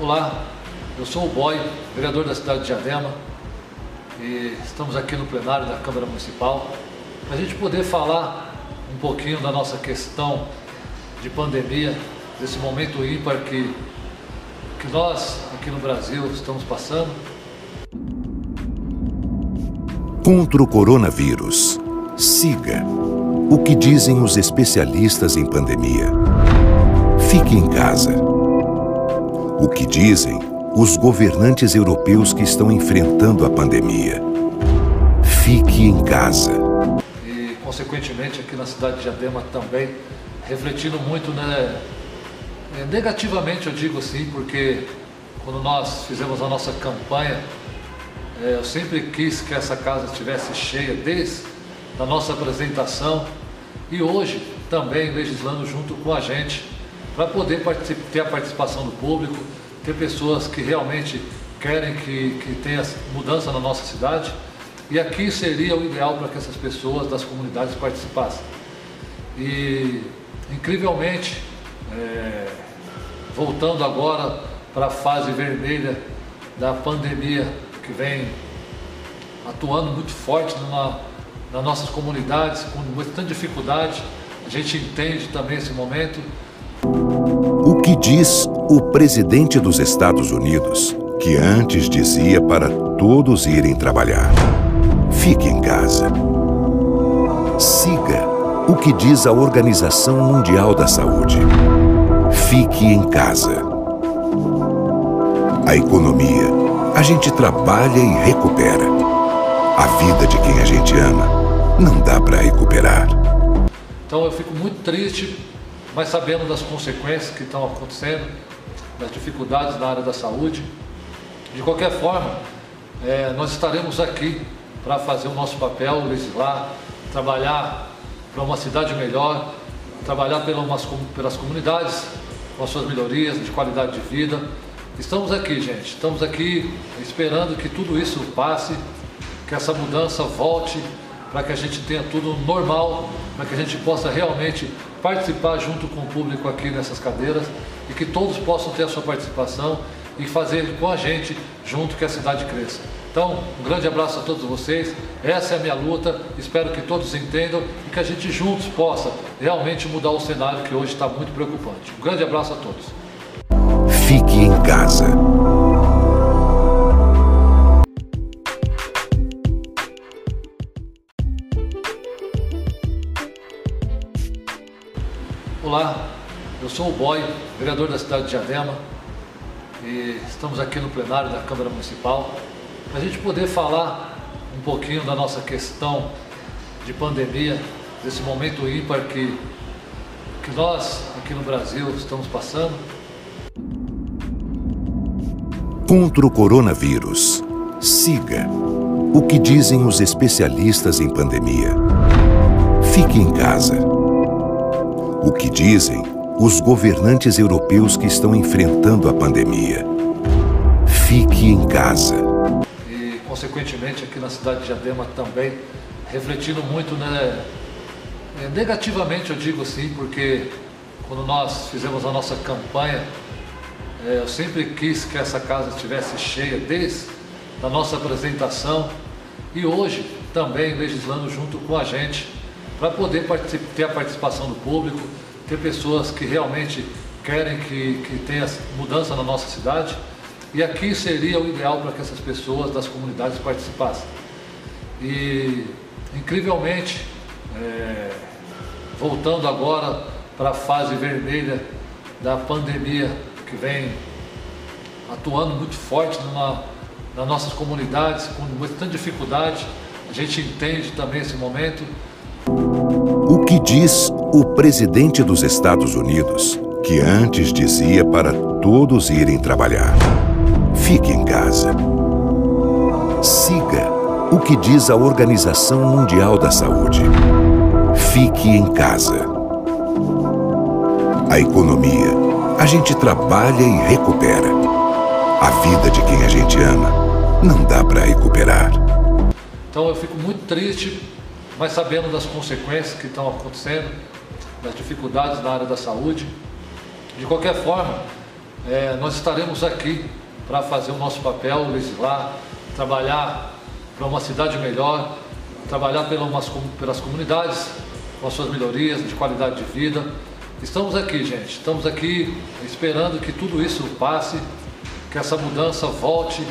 Olá, eu sou o Boy, vereador da cidade de Diadema e estamos aqui no plenário da Câmara Municipal para a gente poder falar um pouquinho da nossa questão de pandemia, desse momento ímpar que, que nós aqui no Brasil estamos passando. Contra o coronavírus, siga o que dizem os especialistas em pandemia. Fique em casa. O que dizem os governantes europeus que estão enfrentando a pandemia. Fique em casa. E, consequentemente, aqui na cidade de Diadema também, refletindo muito né, é, negativamente, eu digo assim, porque quando nós fizemos a nossa campanha, é, eu sempre quis que essa casa estivesse cheia desde a nossa apresentação e hoje também legislando junto com a gente para poder ter a participação do público, ter pessoas que realmente querem que, que tenha mudança na nossa cidade. E aqui seria o ideal para que essas pessoas das comunidades participassem. E, incrivelmente, é, voltando agora para a fase vermelha da pandemia que vem atuando muito forte numa, nas nossas comunidades, com bastante dificuldade, a gente entende também esse momento, diz o presidente dos Estados Unidos, que antes dizia para todos irem trabalhar? Fique em casa. Siga o que diz a Organização Mundial da Saúde. Fique em casa. A economia, a gente trabalha e recupera. A vida de quem a gente ama, não dá para recuperar. Então eu fico muito triste mas sabendo das consequências que estão acontecendo, das dificuldades na área da saúde. De qualquer forma, é, nós estaremos aqui para fazer o nosso papel, legislar, trabalhar para uma cidade melhor, trabalhar pelas, pelas comunidades, com as suas melhorias de qualidade de vida. Estamos aqui, gente, estamos aqui esperando que tudo isso passe, que essa mudança volte para que a gente tenha tudo normal, para que a gente possa realmente participar junto com o público aqui nessas cadeiras e que todos possam ter a sua participação e fazer com a gente junto que a cidade cresça. Então, um grande abraço a todos vocês. Essa é a minha luta. Espero que todos entendam e que a gente juntos possa realmente mudar o cenário que hoje está muito preocupante. Um grande abraço a todos. Fique em casa. Olá, eu sou o Boy, vereador da cidade de Diadema e estamos aqui no plenário da Câmara Municipal para a gente poder falar um pouquinho da nossa questão de pandemia, desse momento ímpar que, que nós aqui no Brasil estamos passando. Contra o coronavírus, siga o que dizem os especialistas em pandemia. Fique em casa o que dizem os governantes europeus que estão enfrentando a pandemia. Fique em casa. E, consequentemente, aqui na cidade de Diadema também, refletindo muito né, é, negativamente, eu digo assim, porque quando nós fizemos a nossa campanha, é, eu sempre quis que essa casa estivesse cheia desde a nossa apresentação e hoje também legislando junto com a gente para poder ter a participação do público, ter pessoas que realmente querem que, que tenha mudança na nossa cidade. E aqui seria o ideal para que essas pessoas das comunidades participassem. E, incrivelmente, é, voltando agora para a fase vermelha da pandemia que vem atuando muito forte numa, nas nossas comunidades, com bastante dificuldade, a gente entende também esse momento, que diz o presidente dos Estados Unidos, que antes dizia para todos irem trabalhar? Fique em casa. Siga o que diz a Organização Mundial da Saúde. Fique em casa. A economia, a gente trabalha e recupera. A vida de quem a gente ama, não dá para recuperar. Então eu fico muito triste mas sabendo das consequências que estão acontecendo, das dificuldades na área da saúde. De qualquer forma, é, nós estaremos aqui para fazer o nosso papel, legislar, trabalhar para uma cidade melhor, trabalhar pelas, pelas comunidades, com as suas melhorias de qualidade de vida. Estamos aqui, gente, estamos aqui esperando que tudo isso passe, que essa mudança volte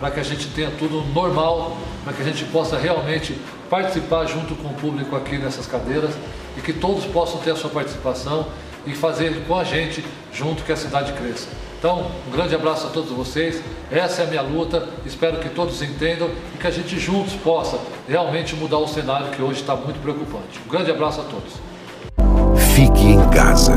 para que a gente tenha tudo normal, para que a gente possa realmente participar junto com o público aqui nessas cadeiras e que todos possam ter a sua participação e fazer com a gente junto que a cidade cresça. Então, um grande abraço a todos vocês. Essa é a minha luta. Espero que todos entendam e que a gente juntos possa realmente mudar o cenário que hoje está muito preocupante. Um grande abraço a todos. Fique em casa.